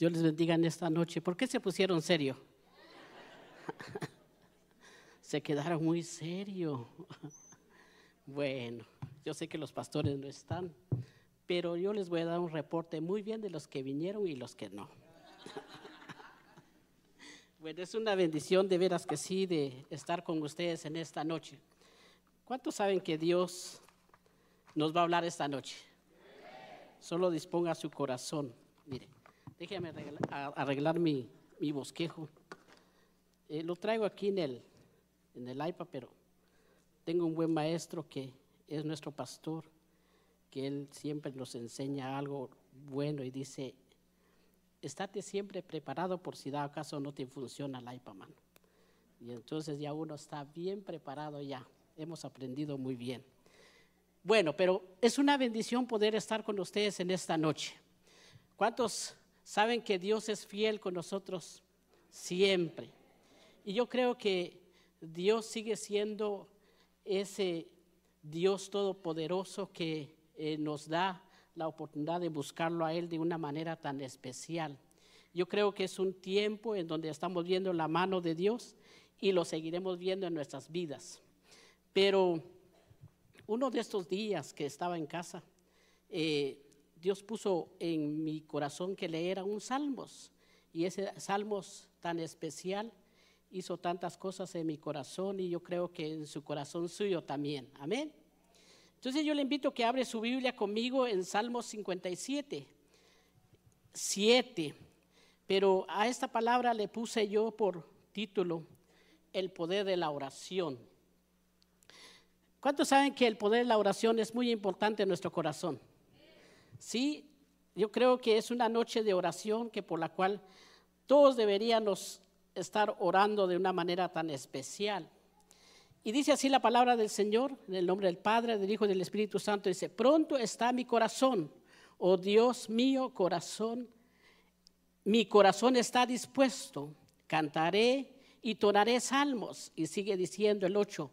Dios les bendiga en esta noche. ¿Por qué se pusieron serio? se quedaron muy serio. bueno, yo sé que los pastores no están, pero yo les voy a dar un reporte muy bien de los que vinieron y los que no. bueno, es una bendición de veras que sí de estar con ustedes en esta noche. ¿Cuántos saben que Dios nos va a hablar esta noche? Solo disponga su corazón. Mire, déjeme arreglar, mi, bosquejo. Eh, lo traigo aquí en el, en el iPad, pero tengo un buen maestro que es nuestro pastor, que él siempre nos enseña algo bueno y dice, estate siempre preparado por si da acaso no te funciona el iPad, mano. Y entonces ya uno está bien preparado ya. Hemos aprendido muy bien. Bueno, pero es una bendición poder estar con ustedes en esta noche. ¿Cuántos saben que Dios es fiel con nosotros siempre? Y yo creo que Dios sigue siendo ese Dios todopoderoso que eh, nos da la oportunidad de buscarlo a Él de una manera tan especial. Yo creo que es un tiempo en donde estamos viendo la mano de Dios y lo seguiremos viendo en nuestras vidas. Pero uno de estos días que estaba en casa, eh, Dios puso en mi corazón que leera un salmos. Y ese salmos tan especial hizo tantas cosas en mi corazón y yo creo que en su corazón suyo también. Amén. Entonces yo le invito a que abre su Biblia conmigo en Salmos 57, 7. Pero a esta palabra le puse yo por título El poder de la oración. ¿Cuántos saben que el poder de la oración es muy importante en nuestro corazón? Sí, yo creo que es una noche de oración que por la cual todos deberíamos estar orando de una manera tan especial. Y dice así la palabra del Señor, en el nombre del Padre, del Hijo y del Espíritu Santo, dice, pronto está mi corazón, oh Dios mío, corazón, mi corazón está dispuesto, cantaré y tonaré salmos. Y sigue diciendo el 8,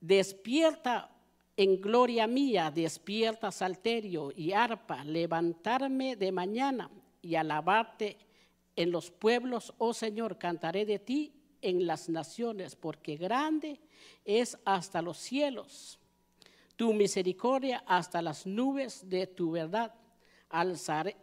Despierta en gloria mía, despierta salterio y arpa, levantarme de mañana y alabarte en los pueblos, oh Señor, cantaré de ti en las naciones, porque grande es hasta los cielos tu misericordia hasta las nubes de tu verdad. Alzaré,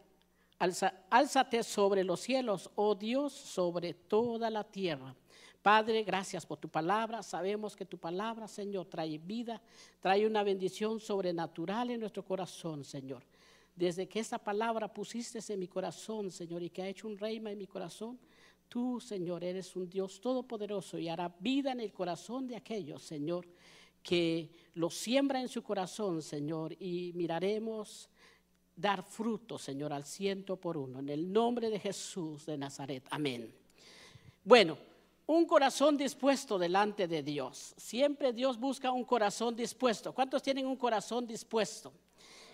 álzate sobre los cielos, oh Dios, sobre toda la tierra. Padre, gracias por tu palabra. Sabemos que tu palabra, Señor, trae vida, trae una bendición sobrenatural en nuestro corazón, Señor. Desde que esta palabra pusiste en mi corazón, Señor, y que ha hecho un reino en mi corazón, tú, Señor, eres un Dios todopoderoso y hará vida en el corazón de aquellos, Señor, que lo siembra en su corazón, Señor, y miraremos dar fruto, Señor, al ciento por uno. En el nombre de Jesús de Nazaret. Amén. Bueno un corazón dispuesto delante de Dios. Siempre Dios busca un corazón dispuesto. ¿Cuántos tienen un corazón dispuesto?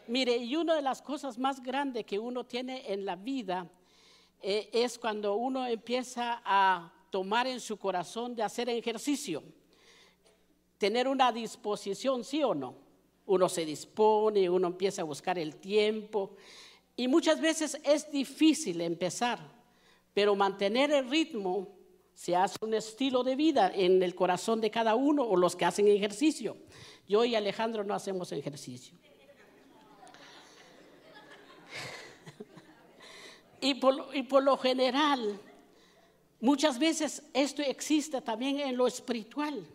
Mire, y una de las cosas más grandes que uno tiene en la vida eh, es cuando uno empieza a tomar en su corazón de hacer ejercicio. Tener una disposición, sí o no. Uno se dispone, uno empieza a buscar el tiempo. Y muchas veces es difícil empezar, pero mantener el ritmo se hace un estilo de vida en el corazón de cada uno o los que hacen ejercicio. Yo y Alejandro no hacemos ejercicio. y, por, lo general, muchas veces esto existe también en lo espiritual.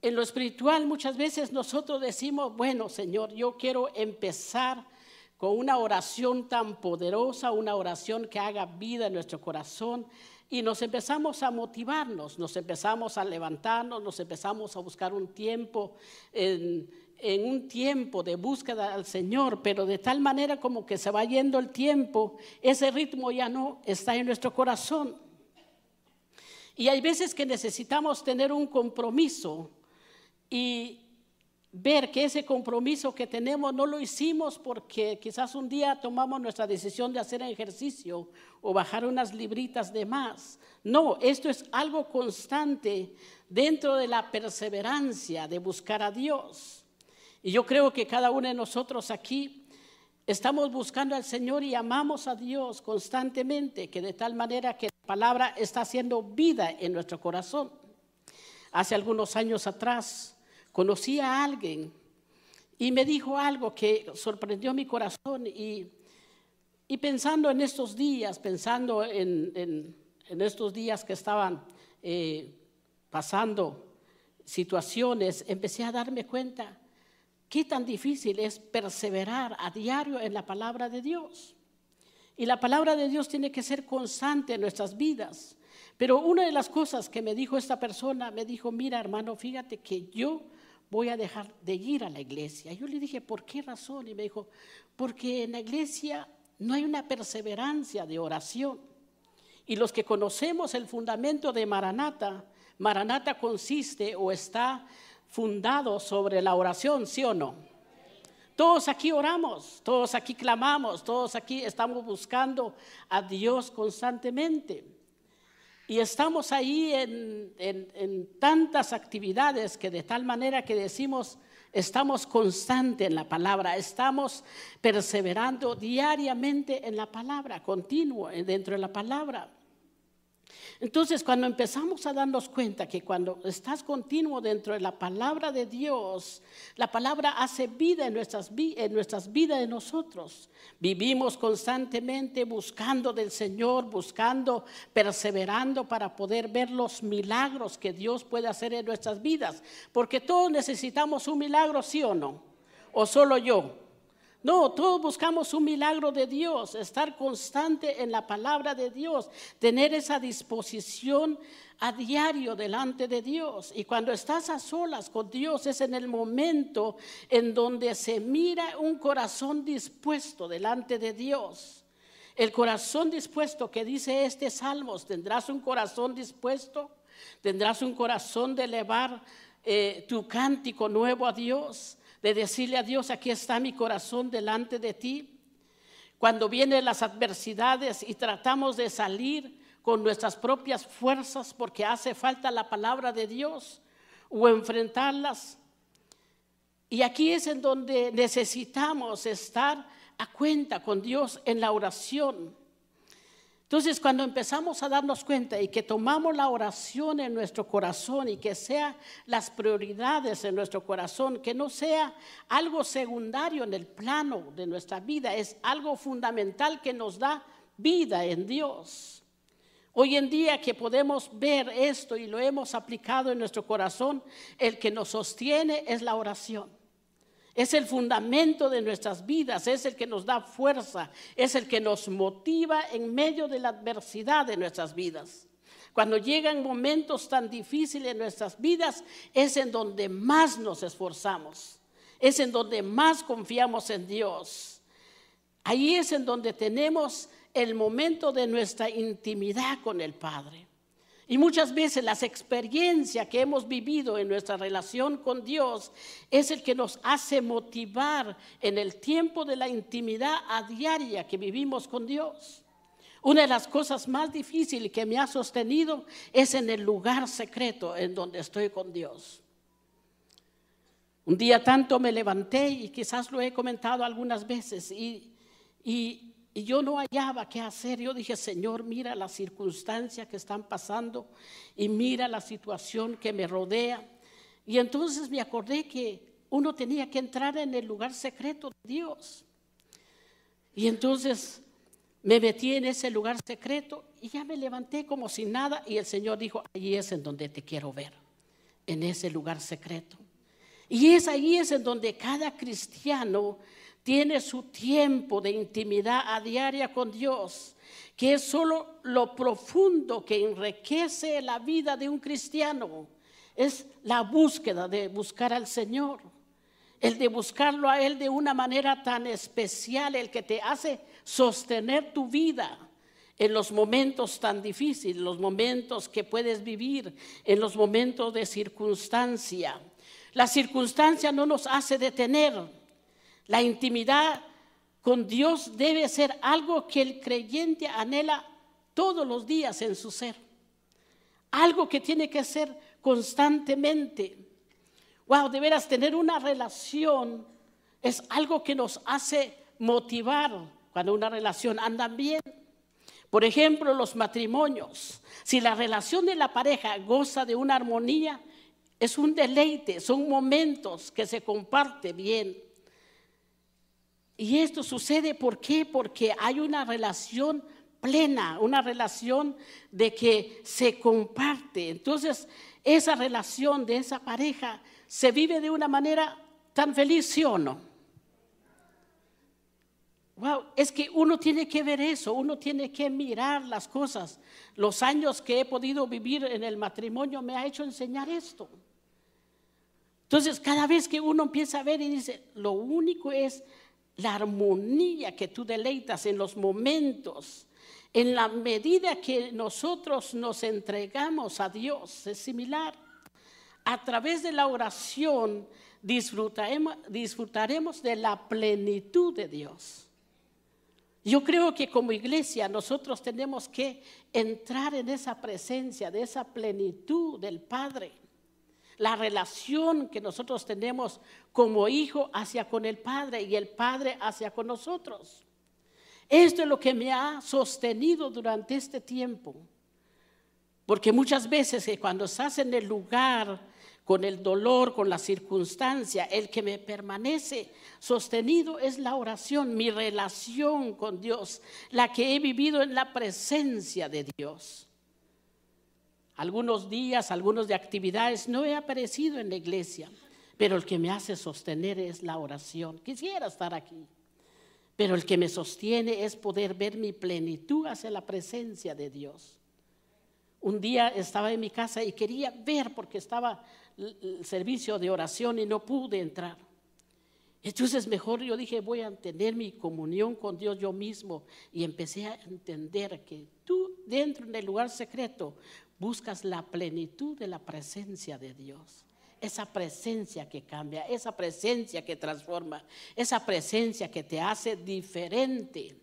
En lo espiritual muchas veces nosotros decimos, bueno Señor, yo quiero empezar con una oración tan poderosa, una oración que haga vida en nuestro corazón, y nos empezamos a motivarnos, nos empezamos a levantarnos, nos empezamos a buscar un tiempo, en, un tiempo de búsqueda al Señor, pero de tal manera como que se va yendo el tiempo, ese ritmo ya no está en nuestro corazón. Y hay veces que necesitamos tener un compromiso y ver que ese compromiso que tenemos no lo hicimos porque quizás un día tomamos nuestra decisión de hacer ejercicio o bajar unas libritas de más. No, esto es algo constante dentro de la perseverancia de buscar a Dios. Y yo creo que cada uno de nosotros aquí estamos buscando al Señor y amamos a Dios constantemente, que de tal manera que la palabra está haciendo vida en nuestro corazón. Hace algunos años atrás conocí a alguien y me dijo algo que sorprendió mi corazón y, y pensando en estos días, pensando en, estos días que estaban eh, pasando situaciones, empecé a darme cuenta qué tan difícil es perseverar a diario en la palabra de Dios. Y la palabra de Dios tiene que ser constante en nuestras vidas. Pero una de las cosas que me dijo esta persona, me dijo, mira hermano, fíjate que yo voy a dejar de ir a la iglesia. Yo le dije, ¿por qué razón? Y me dijo, porque en la iglesia no hay una perseverancia de oración. Y los que conocemos el fundamento de Maranata, Maranata consiste o está fundado sobre la oración, ¿sí o no? Todos aquí oramos, todos aquí clamamos, todos aquí estamos buscando a Dios constantemente. Y estamos ahí en, tantas actividades que de tal manera que decimos, estamos constantes en la palabra, estamos perseverando diariamente en la palabra, continuo dentro de la palabra. Entonces, cuando empezamos a darnos cuenta que cuando estás continuo dentro de la palabra de Dios, la palabra hace vida en nuestras, en nuestras vidas de nosotros. Vivimos constantemente buscando del Señor, buscando, perseverando para poder ver los milagros que Dios puede hacer en nuestras vidas. Porque todos necesitamos un milagro, sí o no. O solo yo. No, todos buscamos un milagro de Dios, estar constante en la palabra de Dios, tener esa disposición a diario delante de Dios. Y cuando estás a solas con Dios es en el momento en donde se mira un corazón dispuesto delante de Dios. El corazón dispuesto que dice este Salmos, tendrás un corazón dispuesto, tendrás un corazón de elevar eh, tu cántico nuevo a Dios de decirle a Dios, aquí está mi corazón delante de ti. Cuando vienen las adversidades y tratamos de salir con nuestras propias fuerzas porque hace falta la palabra de Dios o enfrentarlas. Y aquí es en donde necesitamos estar a cuenta con Dios en la oración. Entonces, cuando empezamos a darnos cuenta y que tomamos la oración en nuestro corazón y que sea las prioridades en nuestro corazón, que no sea algo secundario en el plano de nuestra vida, es algo fundamental que nos da vida en Dios. Hoy en día que podemos ver esto y lo hemos aplicado en nuestro corazón, el que nos sostiene es la oración. Es el fundamento de nuestras vidas, es el que nos da fuerza, es el que nos motiva en medio de la adversidad de nuestras vidas. Cuando llegan momentos tan difíciles en nuestras vidas, es en donde más nos esforzamos, es en donde más confiamos en Dios. Ahí es en donde tenemos el momento de nuestra intimidad con el Padre. Y muchas veces las experiencias que hemos vivido en nuestra relación con Dios es el que nos hace motivar en el tiempo de la intimidad a diaria que vivimos con Dios. Una de las cosas más difíciles que me ha sostenido es en el lugar secreto en donde estoy con Dios. Un día tanto me levanté y quizás lo he comentado algunas veces y, y y yo no hallaba qué hacer. Yo dije, Señor, mira las circunstancias que están pasando y mira la situación que me rodea. Y entonces me acordé que uno tenía que entrar en el lugar secreto de Dios. Y entonces me metí en ese lugar secreto y ya me levanté como sin nada y el Señor dijo, allí es en donde te quiero ver, en ese lugar secreto. Y es ahí es en donde cada cristiano tiene su tiempo de intimidad a diaria con Dios, que es solo lo profundo que enriquece la vida de un cristiano. Es la búsqueda de buscar al Señor, el de buscarlo a Él de una manera tan especial, el que te hace sostener tu vida en los momentos tan difíciles, los momentos que puedes vivir, en los momentos de circunstancia. La circunstancia no nos hace detener la intimidad con Dios debe ser algo que el creyente anhela todos los días en su ser. Algo que tiene que ser constantemente. Wow, de veras tener una relación es algo que nos hace motivar cuando una relación anda bien. Por ejemplo, los matrimonios. Si la relación de la pareja goza de una armonía, es un deleite, son momentos que se comparte bien. Y esto sucede ¿por qué? Porque hay una relación plena, una relación de que se comparte. Entonces, esa relación de esa pareja se vive de una manera tan feliz, ¿sí o no? Wow, es que uno tiene que ver eso, uno tiene que mirar las cosas. Los años que he podido vivir en el matrimonio me ha hecho enseñar esto. Entonces, cada vez que uno empieza a ver y dice, lo único es la armonía que tú deleitas en los momentos, en la medida que nosotros nos entregamos a Dios, es similar. A través de la oración disfrutaremos, disfrutaremos de la plenitud de Dios. Yo creo que como iglesia nosotros tenemos que entrar en esa presencia, de esa plenitud del Padre. La relación que nosotros tenemos como hijo hacia con el Padre y el Padre hacia con nosotros. Esto es lo que me ha sostenido durante este tiempo. Porque muchas veces cuando estás en el lugar con el dolor, con la circunstancia, el que me permanece sostenido es la oración, mi relación con Dios, la que he vivido en la presencia de Dios. Algunos días, algunos de actividades, no he aparecido en la iglesia, pero el que me hace sostener es la oración. Quisiera estar aquí, pero el que me sostiene es poder ver mi plenitud hacia la presencia de Dios. Un día estaba en mi casa y quería ver porque estaba el servicio de oración y no pude entrar. Entonces mejor yo dije, voy a tener mi comunión con Dios yo mismo y empecé a entender que tú dentro del lugar secreto buscas la plenitud de la presencia de Dios. Esa presencia que cambia, esa presencia que transforma, esa presencia que te hace diferente.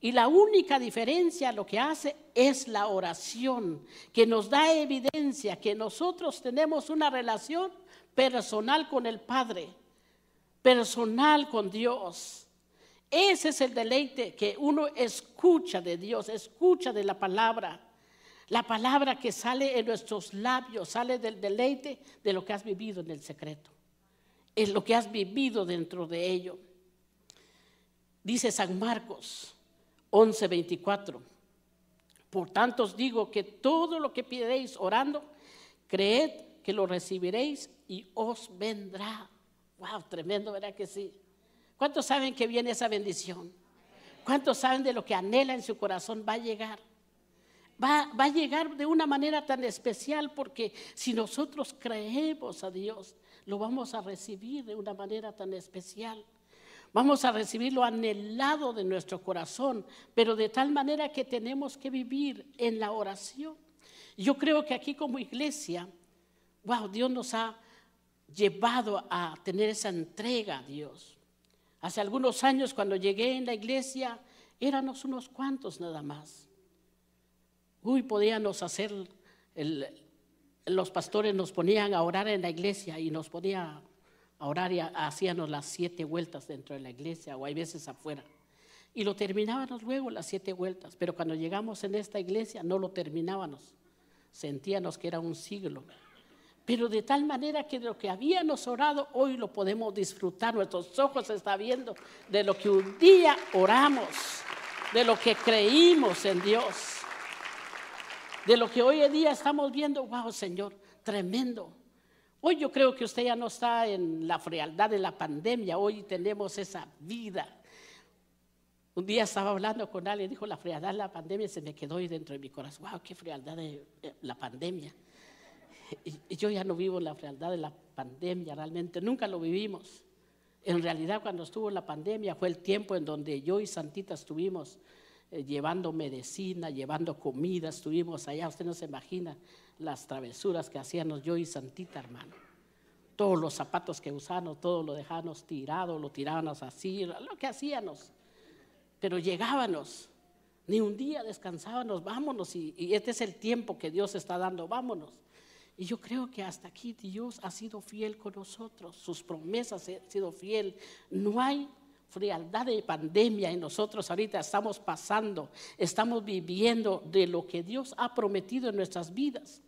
Y la única diferencia lo que hace es la oración, que nos da evidencia que nosotros tenemos una relación personal con el Padre, personal con Dios. Ese es el deleite que uno escucha de Dios, escucha de la palabra. La palabra que sale en nuestros labios, sale del deleite de lo que has vivido en el secreto, es lo que has vivido dentro de ello. Dice San Marcos 11:24. Por tanto os digo que todo lo que pidéis orando, creed que lo recibiréis y os vendrá. Wow, tremendo, ¿verdad que sí? ¿Cuántos saben que viene esa bendición? ¿Cuántos saben de lo que anhela en su corazón va a llegar? Va, a llegar de una manera tan especial porque si nosotros creemos a Dios, lo vamos a recibir de una manera tan especial. Vamos a recibir lo anhelado de nuestro corazón, pero de tal manera que tenemos que vivir en la oración. Yo creo que aquí como iglesia, wow, Dios nos ha llevado a tener esa entrega a Dios. Hace algunos años cuando llegué en la iglesia, éramos unos cuantos nada más. Uy, podíamos hacer, los pastores nos ponían a orar en la iglesia y nos ponían a orar y hacíamos las siete vueltas dentro de la iglesia o hay veces afuera. Y lo terminábamos luego las siete vueltas, pero cuando llegamos en esta iglesia no lo terminábamos. Sentíamos que era un siglo. Pero de tal manera que de lo que habíamos orado, hoy lo podemos disfrutar. Nuestros ojos están viendo de lo que un día oramos, de lo que creímos en Dios, de lo que hoy en día estamos viendo. Wow, Señor, tremendo. Hoy yo creo que usted ya no está en la frialdad de la pandemia, hoy tenemos esa vida. Un día estaba hablando con alguien, dijo la frialdad de la pandemia, se me quedó ahí dentro de mi corazón, wow, qué frialdad de la pandemia. Y, yo ya no vivo la frialdad de la pandemia, realmente, nunca lo vivimos. En realidad cuando estuvo la pandemia fue el tiempo en donde yo y Santita estuvimos eh, llevando medicina, llevando comida, estuvimos allá, usted no se imagina las travesuras que hacíamos yo y Santita, hermano. Todos los zapatos que usábamos, todo lo dejábamos tirado, lo tirábamos así, lo que hacíamos. Pero llegábamos, ni un día descansábamos, vámonos, y, y este es el tiempo que Dios está dando, vámonos. Y yo creo que hasta aquí Dios ha sido fiel con nosotros, sus promesas han sido fiel. No hay frialdad de pandemia en nosotros ahorita estamos pasando, estamos viviendo de lo que Dios ha prometido en nuestras vidas.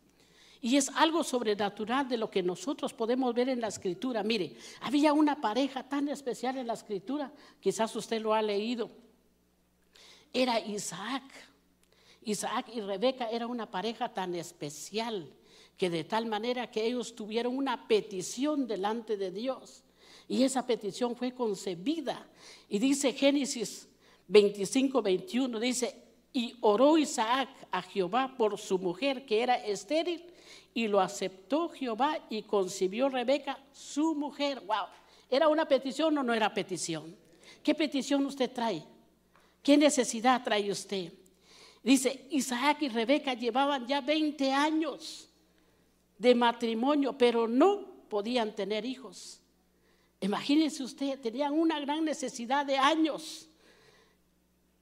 Y es algo sobrenatural de lo que nosotros podemos ver en la escritura. Mire, había una pareja tan especial en la escritura, quizás usted lo ha leído. Era Isaac. Isaac y Rebeca era una pareja tan especial que de tal manera que ellos tuvieron una petición delante de Dios. Y esa petición fue concebida. Y dice Génesis 25, 21, dice, y oró Isaac a Jehová por su mujer que era estéril, y lo aceptó Jehová y concibió Rebeca, su mujer. Wow, ¿era una petición o no era petición? ¿Qué petición usted trae? ¿Qué necesidad trae usted? Dice, Isaac y Rebeca llevaban ya 20 años de matrimonio, pero no podían tener hijos. Imagínense usted, tenían una gran necesidad de años.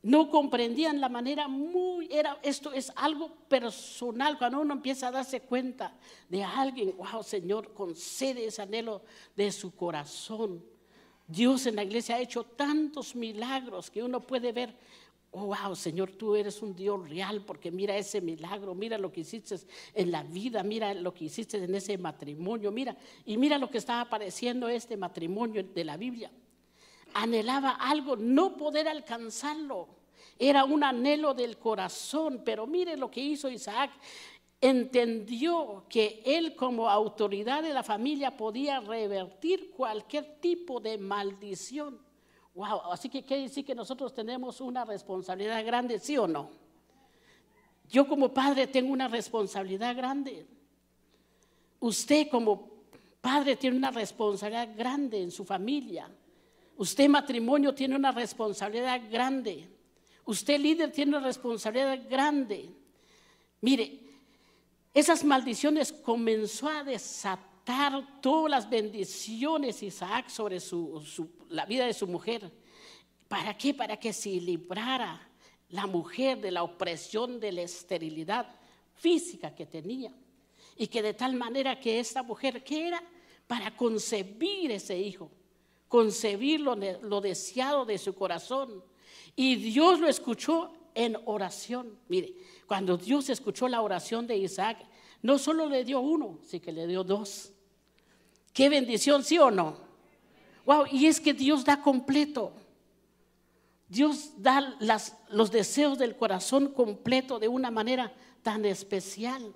No comprendían la manera muy, era, esto es algo personal, cuando uno empieza a darse cuenta de alguien, wow, Señor, concede ese anhelo de su corazón. Dios en la iglesia ha hecho tantos milagros que uno puede ver Oh, wow, Señor, tú eres un Dios real porque mira ese milagro, mira lo que hiciste en la vida, mira lo que hiciste en ese matrimonio, mira, y mira lo que estaba apareciendo este matrimonio de la Biblia. Anhelaba algo, no poder alcanzarlo. Era un anhelo del corazón, pero mire lo que hizo Isaac. Entendió que él como autoridad de la familia podía revertir cualquier tipo de maldición Wow, así que quiere decir que nosotros tenemos una responsabilidad grande, ¿sí o no? Yo como padre tengo una responsabilidad grande. Usted como padre tiene una responsabilidad grande en su familia. Usted matrimonio tiene una responsabilidad grande. Usted líder tiene una responsabilidad grande. Mire, esas maldiciones comenzó a desatar todas las bendiciones Isaac sobre la vida de su mujer. ¿Para qué? Para que se librara la mujer de la opresión de la esterilidad física que tenía. Y que de tal manera que esta mujer, ¿qué era? Para concebir ese hijo, concebir lo deseado de su corazón. Y Dios lo escuchó en oración. Mire, cuando Dios escuchó la oración de Isaac, no solo le dio uno, sino que le dio dos. Qué bendición, ¿sí o no? Wow, y es que Dios da completo. Dios da los deseos del corazón completo de una manera tan especial.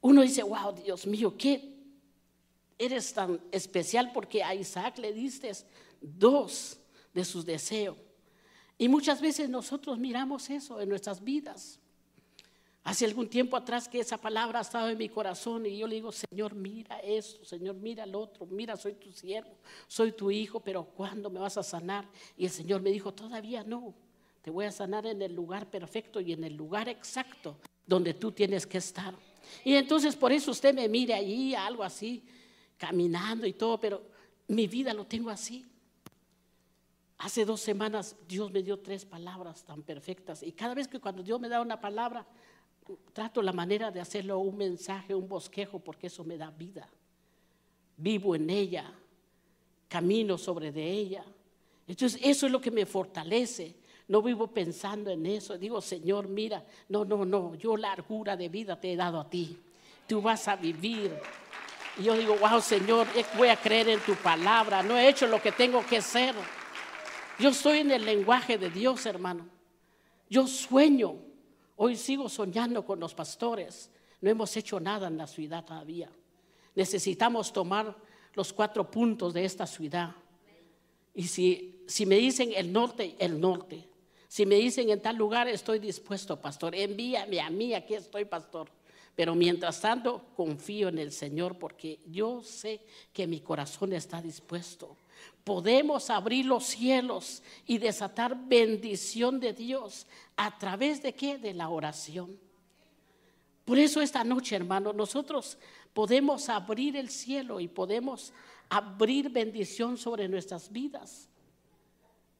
Uno dice, wow, Dios mío, ¿qué eres tan especial? Porque a Isaac le diste dos de sus deseos. Y muchas veces nosotros miramos eso en nuestras vidas. Hace algún tiempo atrás que esa palabra ha estado en mi corazón y yo le digo, Señor, mira esto, Señor, mira el otro, mira, soy tu siervo, soy tu hijo, pero ¿cuándo me vas a sanar? Y el Señor me dijo, todavía no, te voy a sanar en el lugar perfecto y en el lugar exacto donde tú tienes que estar. Y entonces por eso usted me mire allí, algo así, caminando y todo, pero mi vida lo tengo así. Hace dos semanas Dios me dio tres palabras tan perfectas y cada vez que cuando Dios me da una palabra, trato la manera de hacerlo un mensaje, un bosquejo, porque eso me da vida. Vivo en ella, camino sobre de ella. Entonces, eso es lo que me fortalece. No vivo pensando en eso. Digo, Señor, mira, no, no, no, yo largura de vida te he dado a ti. Tú vas a vivir. Y yo digo, wow, Señor, eh, voy a creer en tu palabra. No he hecho lo que tengo que hacer. Yo estoy en el lenguaje de Dios, hermano. Yo sueño. Hoy sigo soñando con los pastores. No hemos hecho nada en la ciudad todavía. Necesitamos tomar los cuatro puntos de esta ciudad. Y si, me dicen el norte, el norte. Si me dicen en tal lugar, estoy dispuesto, pastor. Envíame a mí, aquí estoy, pastor. Pero mientras tanto, confío en el Señor porque yo sé que mi corazón está dispuesto podemos abrir los cielos y desatar bendición de Dios a través de qué? De la oración. Por eso esta noche, hermano, nosotros podemos abrir el cielo y podemos abrir bendición sobre nuestras vidas.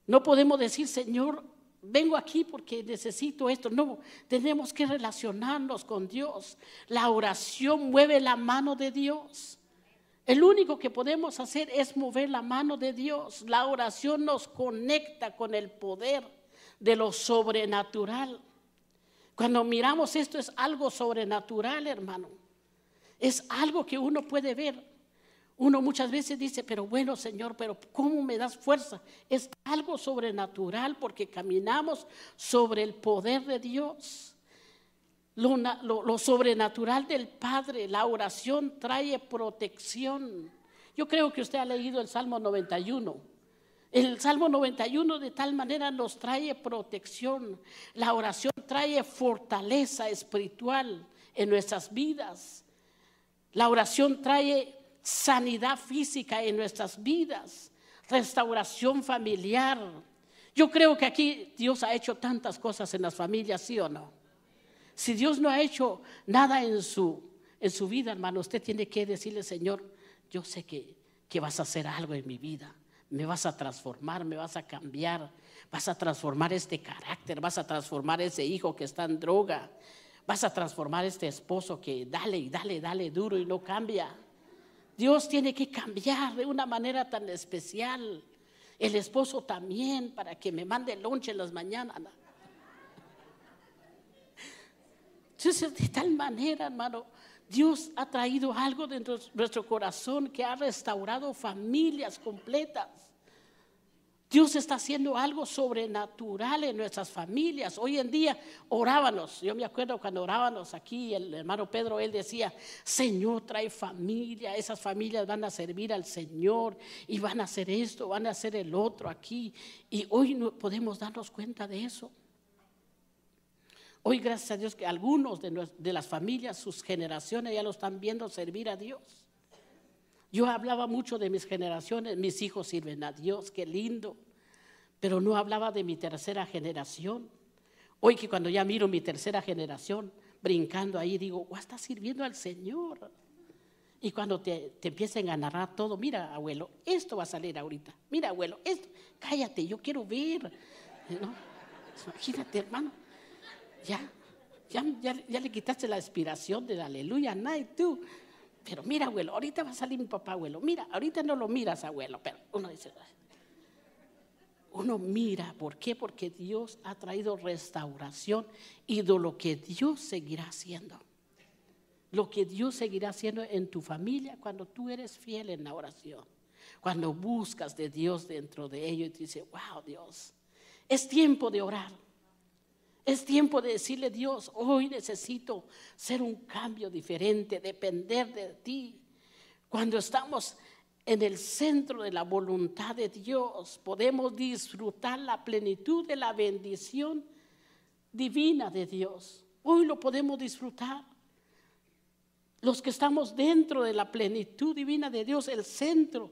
No podemos decir, Señor, vengo aquí porque necesito esto. No, tenemos que relacionarnos con Dios. La oración mueve la mano de Dios. El único que podemos hacer es mover la mano de Dios. La oración nos conecta con el poder de lo sobrenatural. Cuando miramos esto es algo sobrenatural, hermano. Es algo que uno puede ver. Uno muchas veces dice, pero bueno, Señor, pero ¿cómo me das fuerza? Es algo sobrenatural porque caminamos sobre el poder de Dios. Lo, sobrenatural del Padre, la oración trae protección. Yo creo que usted ha leído el Salmo 91. El Salmo 91 de tal manera nos trae protección. La oración trae fortaleza espiritual en nuestras vidas. La oración trae sanidad física en nuestras vidas, restauración familiar. Yo creo que aquí Dios ha hecho tantas cosas en las familias, ¿sí o no? Si Dios no ha hecho nada en su, en su vida, hermano, usted tiene que decirle, Señor, yo sé que, que vas a hacer algo en mi vida. Me vas a transformar, me vas a cambiar, vas a transformar este carácter, vas a transformar ese hijo que está en droga, vas a transformar este esposo que dale y dale, dale duro y no cambia. Dios tiene que cambiar de una manera tan especial. El esposo también para que me mande lonche en las mañanas. De tal manera, hermano, Dios ha traído algo dentro de nuestro corazón que ha restaurado familias completas. Dios está haciendo algo sobrenatural en nuestras familias. Hoy en día orábamos. Yo me acuerdo cuando orábamos aquí, el hermano Pedro, él decía, Señor, trae familia. Esas familias van a servir al Señor y van a hacer esto, van a hacer el otro aquí. Y hoy no podemos darnos cuenta de eso. Hoy, gracias a Dios, que algunos de, las familias, sus generaciones ya lo están viendo servir a Dios. Yo hablaba mucho de mis generaciones, mis hijos sirven a Dios, qué lindo, pero no hablaba de mi tercera generación. Hoy que cuando ya miro mi tercera generación brincando ahí, digo, oh, está sirviendo al Señor. Y cuando te, te, empiecen a narrar todo, mira, abuelo, esto va a salir ahorita. Mira, abuelo, esto, cállate, yo quiero ver. Imagínate, hermano, ya, ya, ya, le quitaste la inspiración del aleluya, night, tú. Pero mira, abuelo, ahorita va a salir mi papá, abuelo. Mira, ahorita no lo miras, abuelo. Pero uno dice, uno mira, ¿por qué? Porque Dios ha traído restauración y de lo que Dios seguirá haciendo. Lo que Dios seguirá haciendo en tu familia cuando tú eres fiel en la oración. Cuando buscas de Dios dentro de ello y te dices, wow, Dios, es tiempo de orar. Es tiempo de decirle, Dios, hoy necesito ser un cambio diferente, depender de ti. Cuando estamos en el centro de la voluntad de Dios, podemos disfrutar la plenitud de la bendición divina de Dios. Hoy lo podemos disfrutar. Los que estamos dentro de la plenitud divina de Dios, el centro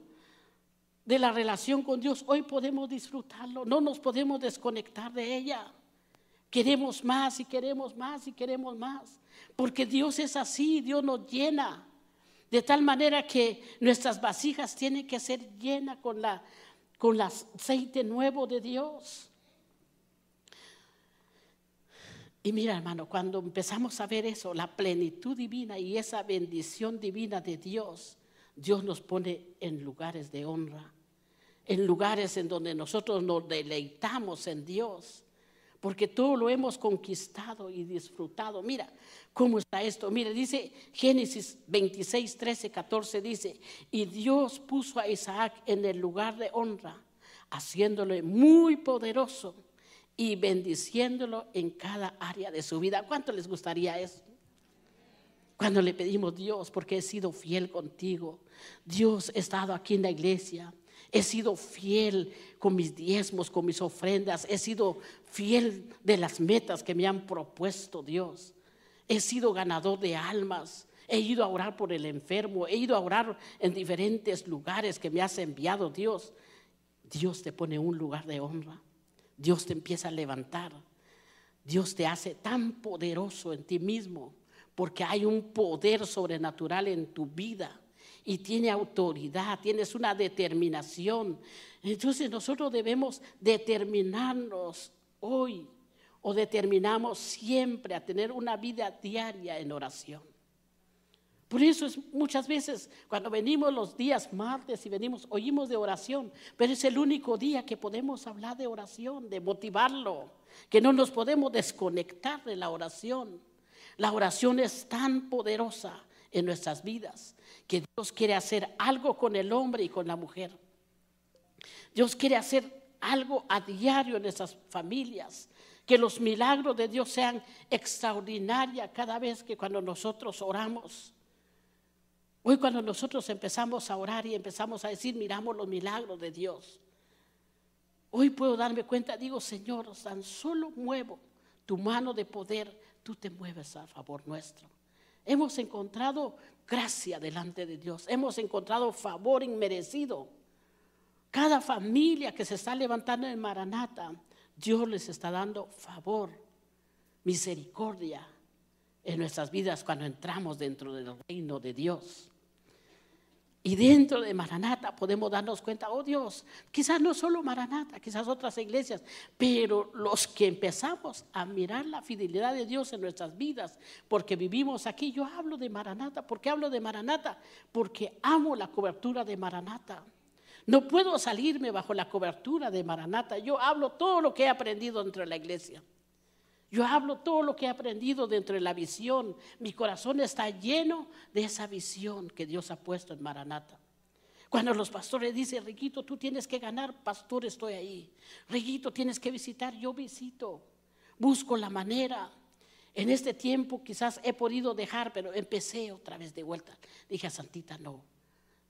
de la relación con Dios, hoy podemos disfrutarlo. No nos podemos desconectar de ella. Queremos más y queremos más y queremos más. Porque Dios es así, Dios nos llena. De tal manera que nuestras vasijas tienen que ser llenas con, la, con el aceite nuevo de Dios. Y mira, hermano, cuando empezamos a ver eso, la plenitud divina y esa bendición divina de Dios, Dios nos pone en lugares de honra, en lugares en donde nosotros nos deleitamos en Dios porque todo lo hemos conquistado y disfrutado. Mira cómo está esto. Mira, dice Génesis 26, 13, 14, dice, y Dios puso a Isaac en el lugar de honra, haciéndole muy poderoso y bendiciéndolo en cada área de su vida. ¿Cuánto les gustaría eso? Cuando le pedimos Dios, porque he sido fiel contigo. Dios, he estado aquí en la iglesia. He sido fiel con mis diezmos, con mis ofrendas. He sido fiel de las metas que me han propuesto Dios. He sido ganador de almas. He ido a orar por el enfermo. He ido a orar en diferentes lugares que me has enviado Dios. Dios te pone un lugar de honra. Dios te empieza a levantar. Dios te hace tan poderoso en ti mismo porque hay un poder sobrenatural en tu vida y tiene autoridad, tienes una determinación. Entonces nosotros debemos determinarnos hoy o determinamos siempre a tener una vida diaria en oración. Por eso es muchas veces cuando venimos los días martes y venimos, oímos de oración, pero es el único día que podemos hablar de oración, de motivarlo, que no nos podemos desconectar de la oración. La oración es tan poderosa en nuestras vidas que Dios quiere hacer algo con el hombre y con la mujer. Dios quiere hacer algo a diario en nuestras familias. Que los milagros de Dios sean extraordinarios cada vez que cuando nosotros oramos. Hoy cuando nosotros empezamos a orar y empezamos a decir, miramos los milagros de Dios. Hoy puedo darme cuenta, digo, Señor, tan solo muevo tu mano de poder, tú te mueves a favor nuestro. Hemos encontrado gracia delante de Dios, hemos encontrado favor inmerecido. Cada familia que se está levantando en Maranata, Dios les está dando favor, misericordia en nuestras vidas cuando entramos dentro del reino de Dios. Y dentro de Maranata podemos darnos cuenta, oh Dios, quizás no solo Maranata, quizás otras iglesias, pero los que empezamos a mirar la fidelidad de Dios en nuestras vidas, porque vivimos aquí, yo hablo de Maranata, ¿por qué hablo de Maranata? Porque amo la cobertura de Maranata. No puedo salirme bajo la cobertura de Maranata. Yo hablo todo lo que he aprendido dentro de la iglesia. Yo hablo todo lo que he aprendido dentro de la visión. Mi corazón está lleno de esa visión que Dios ha puesto en Maranata. Cuando los pastores dicen, Riquito, tú tienes que ganar, pastor, estoy ahí. Riquito, tienes que visitar, yo visito. Busco la manera. En este tiempo quizás he podido dejar, pero empecé otra vez de vuelta. Dije a Santita, no,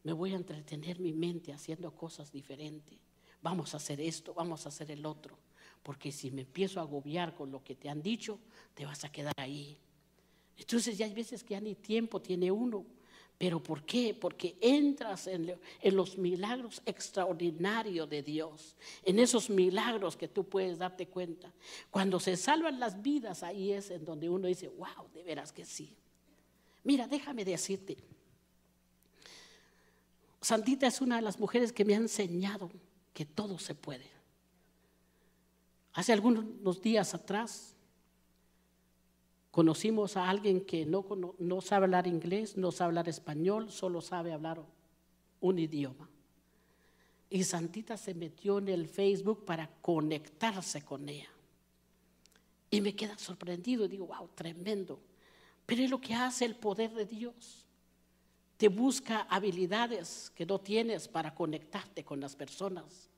me voy a entretener mi mente haciendo cosas diferentes. Vamos a hacer esto, vamos a hacer el otro. Porque si me empiezo a agobiar con lo que te han dicho, te vas a quedar ahí. Entonces ya hay veces que ya ni tiempo tiene uno. ¿Pero por qué? Porque entras en, los milagros extraordinarios de Dios, en esos milagros que tú puedes darte cuenta. Cuando se salvan las vidas, ahí es en donde uno dice, wow, de veras que sí. Mira, déjame decirte, Santita es una de las mujeres que me ha enseñado que todo se puede. Hace algunos días atrás conocimos a alguien que no, sabe hablar inglés, no sabe hablar español, solo sabe hablar un idioma. Y Santita se metió en el Facebook para conectarse con ella. Y me queda sorprendido y digo, wow, tremendo. Pero es lo que hace el poder de Dios. Te busca habilidades que no tienes para conectarte con las personas.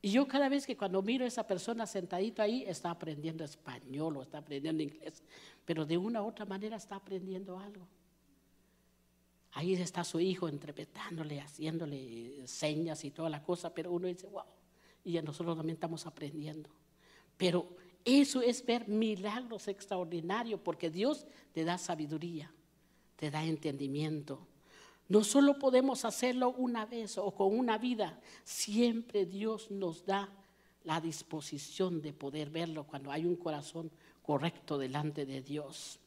Y yo cada vez que cuando miro a esa persona sentadita ahí, está aprendiendo español o está aprendiendo inglés, pero de una u otra manera está aprendiendo algo. Ahí está su hijo interpretándole, haciéndole señas y toda la cosa, pero uno dice, wow, y nosotros también estamos aprendiendo. Pero eso es ver milagros extraordinarios, porque Dios te da sabiduría, te da entendimiento no solo podemos hacerlo una vez o con una vida, siempre Dios nos da la disposición de poder verlo cuando hay un corazón correcto delante de Dios.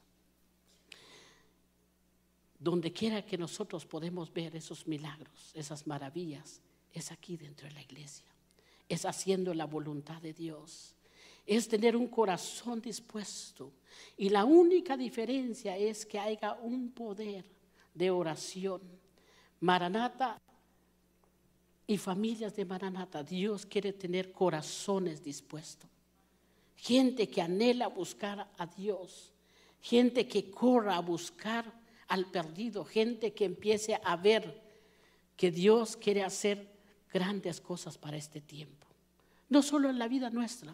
Donde quiera que nosotros podemos ver esos milagros, esas maravillas, es aquí dentro de la iglesia. Es haciendo la voluntad de Dios. Es tener un corazón dispuesto. Y la única diferencia es que haya un poder de oración. Maranata y familias de Maranata, Dios quiere tener corazones dispuestos. Gente que anhela buscar a Dios, gente que corra a buscar al perdido, gente que empiece a ver que Dios quiere hacer grandes cosas para este tiempo. No solo en la vida nuestra,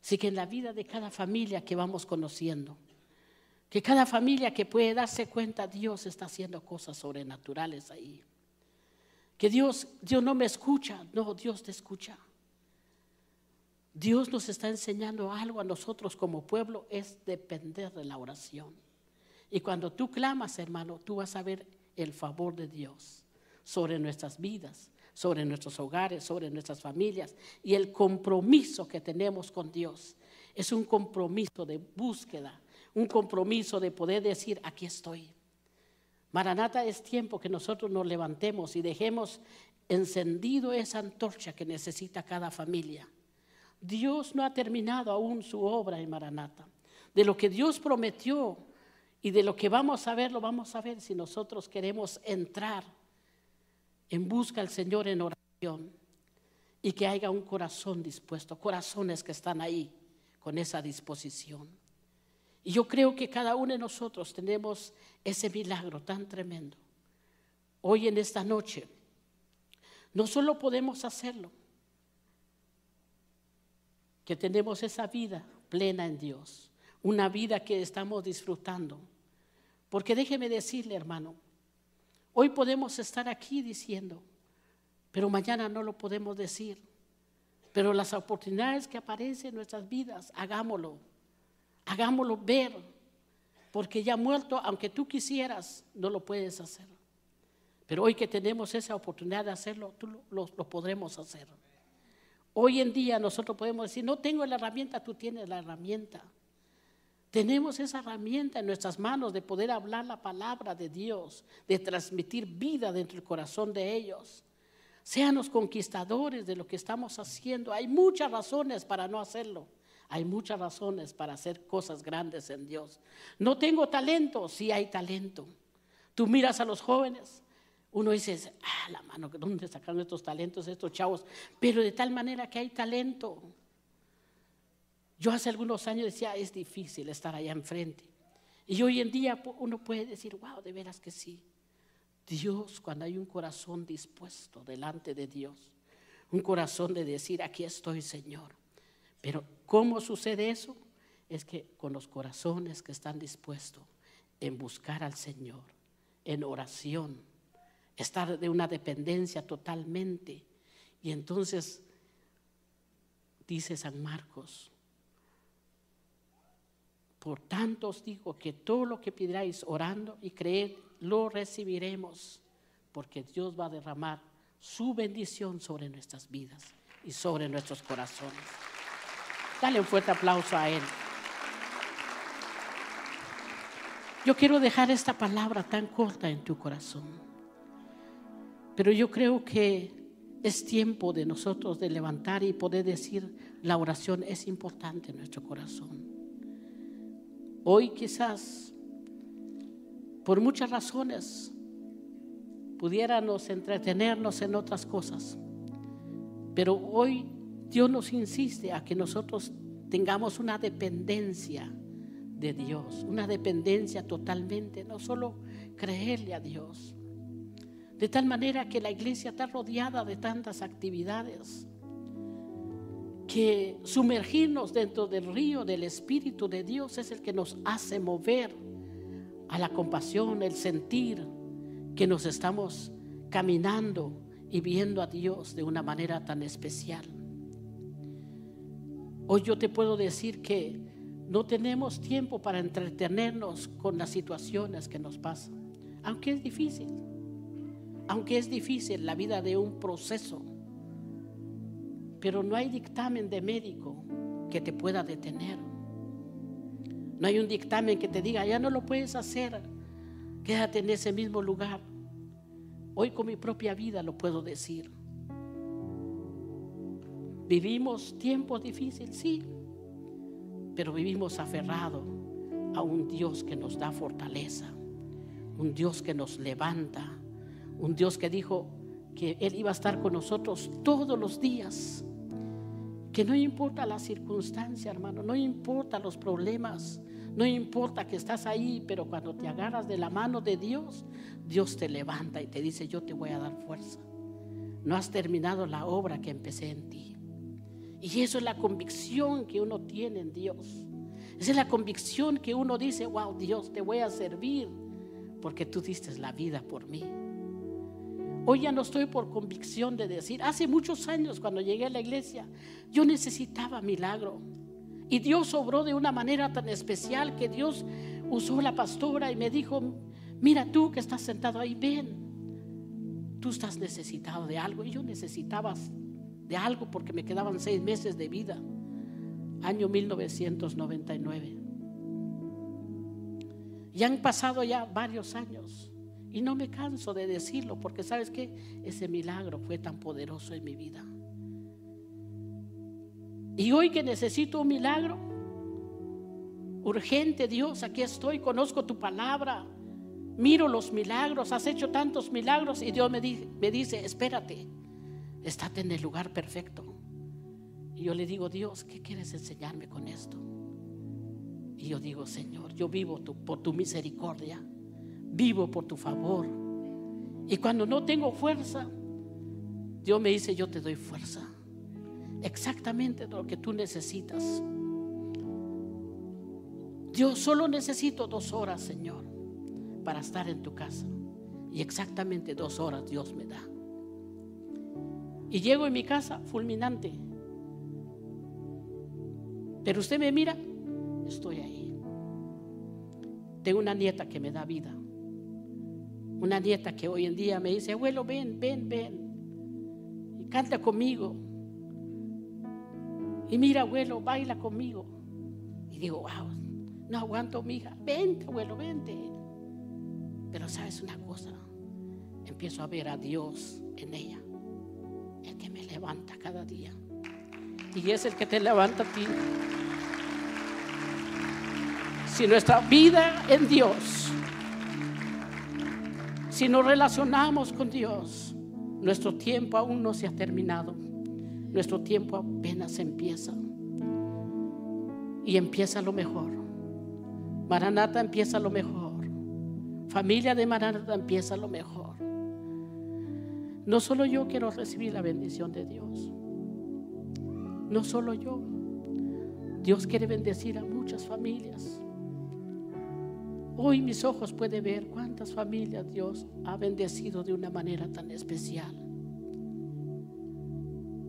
sino que en la vida de cada familia que vamos conociendo. Que cada familia que puede darse cuenta, Dios está haciendo cosas sobrenaturales ahí. Que Dios, Dios no me escucha, no, Dios te escucha. Dios nos está enseñando algo a nosotros como pueblo, es depender de la oración. Y cuando tú clamas, hermano, tú vas a ver el favor de Dios sobre nuestras vidas, sobre nuestros hogares, sobre nuestras familias y el compromiso que tenemos con Dios. Es un compromiso de búsqueda, un compromiso de poder decir, aquí estoy. Maranata es tiempo que nosotros nos levantemos y dejemos encendido esa antorcha que necesita cada familia. Dios no ha terminado aún su obra en Maranata. De lo que Dios prometió Y de lo que vamos a ver, lo vamos a ver si nosotros queremos entrar en busca del Señor en oración y que haya un corazón dispuesto, corazones que están ahí con esa disposición. Y yo creo que cada uno de nosotros tenemos ese milagro tan tremendo. Hoy en esta noche, no solo podemos hacerlo, que tenemos esa vida plena en Dios, una vida que estamos disfrutando. Porque déjeme decirle, hermano, hoy podemos estar aquí diciendo, pero mañana no lo podemos decir. Pero las oportunidades que aparecen en nuestras vidas, hagámoslo, hagámoslo ver, porque ya muerto, aunque tú quisieras, no lo puedes hacer. Pero hoy que tenemos esa oportunidad de hacerlo, tú lo, lo podremos hacer. Hoy en día nosotros podemos decir, no tengo la herramienta, tú tienes la herramienta. Tenemos esa herramienta en nuestras manos de poder hablar la palabra de Dios, de transmitir vida dentro del corazón de ellos. Sean los conquistadores de lo que estamos haciendo. Hay muchas razones para no hacerlo. Hay muchas razones para hacer cosas grandes en Dios. No tengo talento, sí hay talento. Tú miras a los jóvenes, uno dice, ah, la mano, ¿dónde sacaron estos talentos estos chavos? Pero de tal manera que hay talento. Yo hace algunos años decía, es difícil estar allá enfrente. Y hoy en día uno puede decir, wow, de veras que sí. Dios, cuando hay un corazón dispuesto delante de Dios, un corazón de decir, aquí estoy, Señor. Pero ¿cómo sucede eso? Es que con los corazones que están dispuestos en buscar al Señor, en oración, estar de una dependencia totalmente. Y entonces dice San Marcos, por tanto os digo que todo lo que pidáis orando y creed, lo recibiremos, porque Dios va a derramar su bendición sobre nuestras vidas y sobre nuestros corazones. Dale un fuerte aplauso a Él. Yo quiero dejar esta palabra tan corta en tu corazón, pero yo creo que es tiempo de nosotros de levantar y poder decir, la oración es importante en nuestro corazón. Hoy quizás por muchas razones pudiéramos entretenernos en otras cosas. Pero hoy Dios nos insiste a que nosotros tengamos una dependencia de Dios, una dependencia totalmente, no solo creerle a Dios. De tal manera que la iglesia está rodeada de tantas actividades que sumergirnos dentro del río del Espíritu de Dios es el que nos hace mover a la compasión, el sentir que nos estamos caminando y viendo a Dios de una manera tan especial. Hoy yo te puedo decir que no tenemos tiempo para entretenernos con las situaciones que nos pasan, aunque es difícil, aunque es difícil la vida de un proceso, pero no hay dictamen de médico que te pueda detener. No hay un dictamen que te diga, ya no lo puedes hacer, quédate en ese mismo lugar. Hoy con mi propia vida lo puedo decir. Vivimos tiempos difíciles, sí, pero vivimos aferrados a un Dios que nos da fortaleza, un Dios que nos levanta, un Dios que dijo que Él iba a estar con nosotros todos los días. Que no importa la circunstancia, hermano, no importa los problemas, no importa que estás ahí, pero cuando te agarras de la mano de Dios, Dios te levanta y te dice, yo te voy a dar fuerza. No has terminado la obra que empecé en ti. Y eso es la convicción que uno tiene en Dios. Esa es la convicción que uno dice, wow, Dios, te voy a servir porque tú diste la vida por mí. Hoy ya no estoy por convicción de decir, hace muchos años cuando llegué a la iglesia, yo necesitaba milagro. Y Dios obró de una manera tan especial que Dios usó la pastora y me dijo, mira tú que estás sentado ahí, ven, tú estás necesitado de algo. Y yo necesitaba de algo porque me quedaban seis meses de vida, año 1999. Y han pasado ya varios años y no me canso de decirlo porque sabes que ese milagro fue tan poderoso en mi vida. Y hoy que necesito un milagro, urgente Dios, aquí estoy, conozco tu palabra, miro los milagros, has hecho tantos milagros y Dios me, me dice, espérate, estate en el lugar perfecto. Y yo le digo, Dios, ¿qué quieres enseñarme con esto? Y yo digo, Señor, yo vivo por tu misericordia, vivo por tu favor. Y cuando no tengo fuerza, Dios me dice, yo te doy fuerza. Exactamente lo que tú necesitas. Yo solo necesito dos horas, Señor, para estar en tu casa. Y exactamente dos horas Dios me da. Y llego en mi casa fulminante. Pero usted me mira, estoy ahí. Tengo una nieta que me da vida. Una nieta que hoy en día me dice, abuelo, ven, ven, ven. Y canta conmigo. Y mira, abuelo, baila conmigo. Y digo, wow, no aguanto, mija. Vente, abuelo, vente. Pero sabes una cosa, empiezo a ver a Dios en ella, el que me levanta cada día. Y es el que te levanta a ti. Si nuestra vida en Dios, si nos relacionamos con Dios, nuestro tiempo aún no se ha terminado. Nuestro tiempo apenas empieza. Y empieza lo mejor. Maranata empieza lo mejor. Familia de Maranata empieza lo mejor. No solo yo quiero recibir la bendición de Dios. No solo yo. Dios quiere bendecir a muchas familias. Hoy mis ojos pueden ver cuántas familias Dios ha bendecido de una manera tan especial.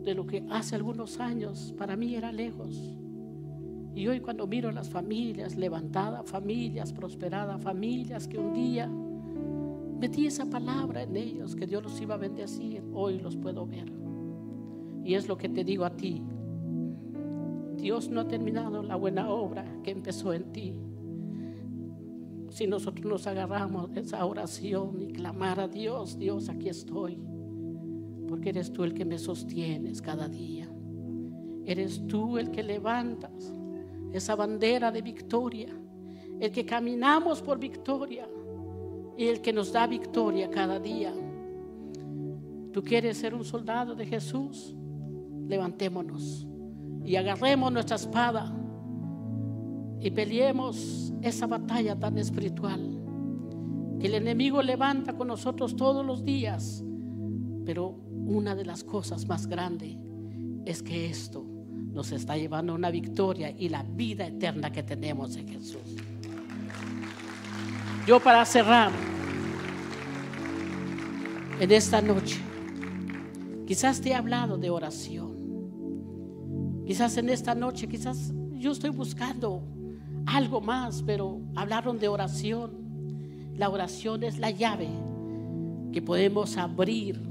De lo que hace algunos años para mí era lejos. Y hoy cuando miro las familias levantadas, familias prosperadas, familias que un día metí esa palabra en ellos, que Dios los iba a bendecir, hoy los puedo ver. Y es lo que te digo a ti. Dios no ha terminado la buena obra que empezó en ti. Si nosotros nos agarramos de esa oración y clamar a Dios, Dios, aquí estoy. Porque eres tú el que me sostienes cada día. Eres tú el que levantas esa bandera de victoria, el que caminamos por victoria y el que nos da victoria cada día. ¿Tú quieres ser un soldado de Jesús? Levantémonos y agarremos nuestra espada y peleemos esa batalla tan espiritual que el enemigo levanta con nosotros todos los días. Pero una de las cosas más grandes es que esto nos está llevando a una victoria y la vida eterna que tenemos en Jesús. Yo para cerrar en esta noche, quizás te he hablado de oración. Quizás en esta noche, quizás yo estoy buscando algo más, pero hablaron de oración. La oración es la llave que podemos abrir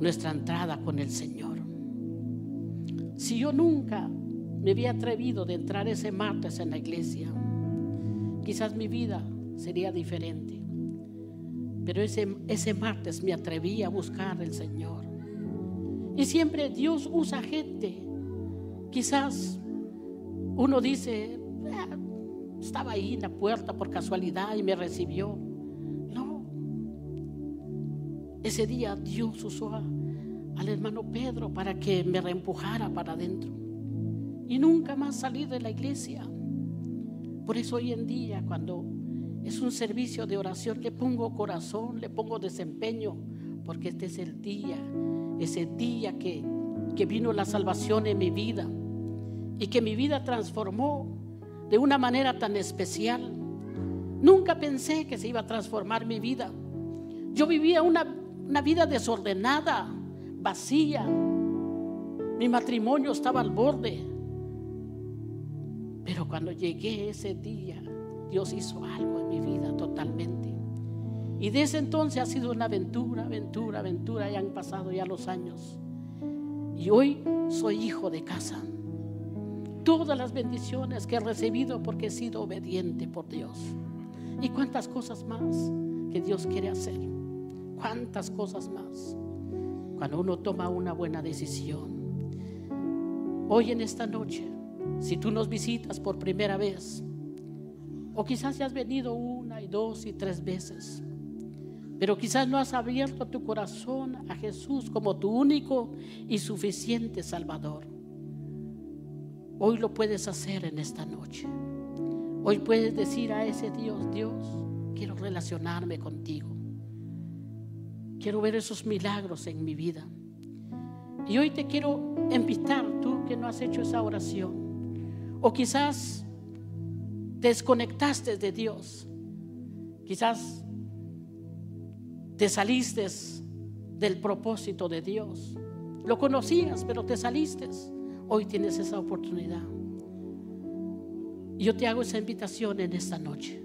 nuestra entrada con el Señor. Si yo nunca me había atrevido de entrar ese martes en la iglesia, quizás mi vida sería diferente. Pero ese, ese martes me atreví a buscar al Señor. Y siempre Dios usa gente. Quizás uno dice, ah, estaba ahí en la puerta por casualidad y me recibió. No. Ese día Dios usó al hermano Pedro para que me reempujara para adentro. Y nunca más salí de la iglesia. Por eso hoy en día, cuando es un servicio de oración, le pongo corazón, le pongo desempeño, porque este es el día, ese día que, que vino la salvación en mi vida y que mi vida transformó de una manera tan especial. Nunca pensé que se iba a transformar mi vida. Yo vivía una, una vida desordenada, vacía. Mi matrimonio estaba al borde. Pero cuando llegué ese día, Dios hizo algo en mi vida totalmente. Y desde entonces ha sido una aventura, aventura, aventura. Ya han pasado ya los años. Y hoy soy hijo de casa. Todas las bendiciones que he recibido porque he sido obediente por Dios. Y cuántas cosas más que Dios quiere hacer. Cuántas cosas más cuando uno toma una buena decisión. Hoy en esta noche Si tú nos visitas por primera vez, o quizás has venido una y dos y tres veces, pero quizás no has abierto tu corazón a Jesús como tu único y suficiente Salvador. Hoy lo puedes hacer en esta noche. Hoy puedes decir a ese Dios, Dios, quiero relacionarme contigo. Quiero ver esos milagros en mi vida. Y hoy te quiero invitar, tú que no has hecho esa oración, o quizás desconectaste de Dios, quizás te saliste del propósito de Dios. Lo conocías, pero te saliste. Hoy tienes esa oportunidad. Yo te hago esa invitación en esta noche.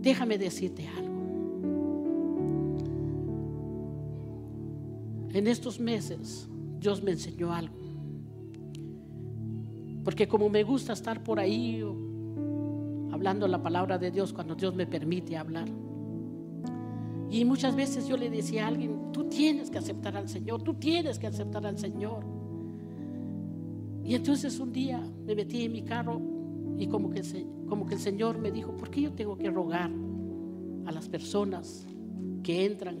Déjame decirte algo. En estos meses Dios me enseñó algo. Porque como me gusta estar por ahí hablando la palabra de Dios cuando Dios me permite hablar. Y muchas veces yo le decía a alguien, tú tienes que aceptar al Señor, tú tienes que aceptar al Señor. Y entonces un día me metí en mi carro y como que, como que el Señor me dijo, ¿por qué yo tengo que rogar a las personas que entran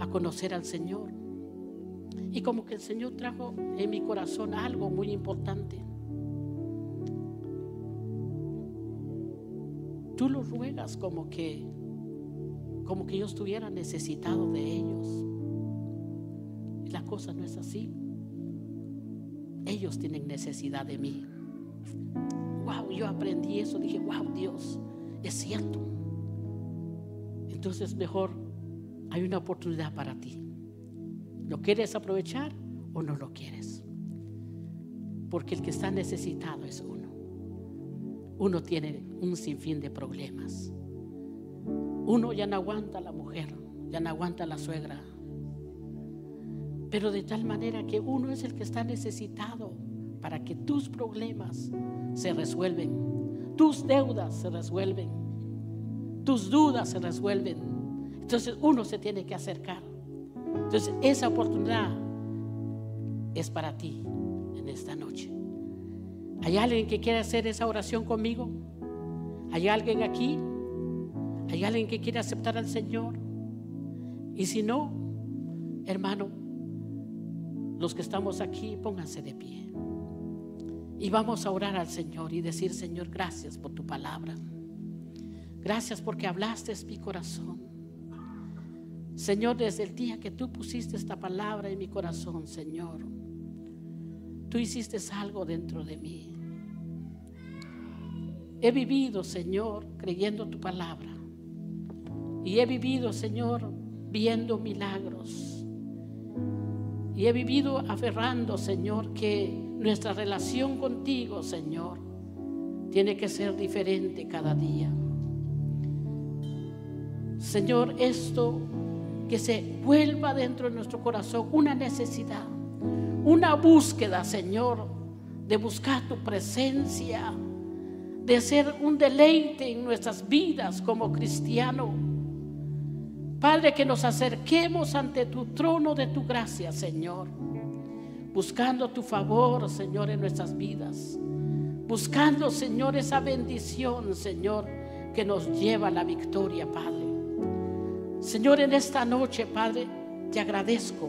a conocer al Señor? Y como que el Señor trajo en mi corazón algo muy importante. Tú los ruegas como que como que yo estuviera necesitado de ellos. La cosa no es así. Ellos tienen necesidad de mí. Wow, yo aprendí eso. Dije, wow, Dios, es cierto. Entonces mejor hay una oportunidad para ti. ¿Lo quieres aprovechar o no lo quieres? Porque el que está necesitado es uno. Uno tiene un sinfín de problemas. Uno ya no aguanta a la mujer, ya no aguanta a la suegra. Pero de tal manera que uno es el que está necesitado para que tus problemas se resuelven, tus deudas se resuelven, tus dudas se resuelven. Entonces uno se tiene que acercar. Entonces esa oportunidad es para ti en esta noche. ¿Hay alguien que quiere hacer esa oración conmigo? ¿Hay alguien aquí? ¿Hay alguien que quiere aceptar al Señor? Y si no, hermano, los que estamos aquí, pónganse de pie. Y vamos a orar al Señor y decir, Señor, gracias por tu palabra. Gracias porque hablaste mi corazón. Señor, desde el día que tú pusiste esta palabra en mi corazón, Señor, tú hiciste algo dentro de mí. He vivido, Señor, creyendo tu palabra. Y he vivido, Señor, viendo milagros. Y he vivido aferrando, Señor, que nuestra relación contigo, Señor, tiene que ser diferente cada día. Señor, esto que se vuelva dentro de nuestro corazón una necesidad, una búsqueda, Señor, de buscar tu presencia, de ser un deleite en nuestras vidas como cristiano Padre, que nos acerquemos ante tu trono de tu gracia, Señor, buscando tu favor, Señor, en nuestras vidas, buscando, Señor, esa bendición, Señor, que nos lleva a la victoria, Padre. Señor, en esta noche, Padre, te agradezco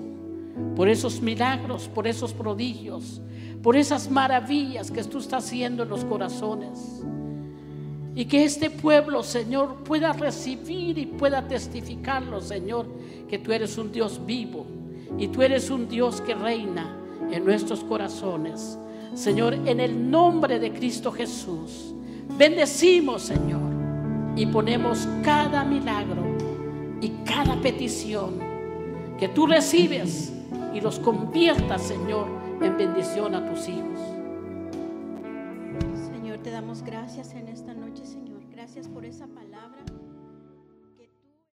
por esos milagros, por esos prodigios, por esas maravillas que tú estás haciendo en los corazones. Y que este pueblo, Señor, pueda recibir y pueda testificarlo, Señor, que tú eres un Dios vivo y tú eres un Dios que reina en nuestros corazones. Señor, en el nombre de Cristo Jesús, bendecimos, Señor, y ponemos cada milagro y cada petición que tú recibes y los conviertas, Señor, en bendición a tus hijos.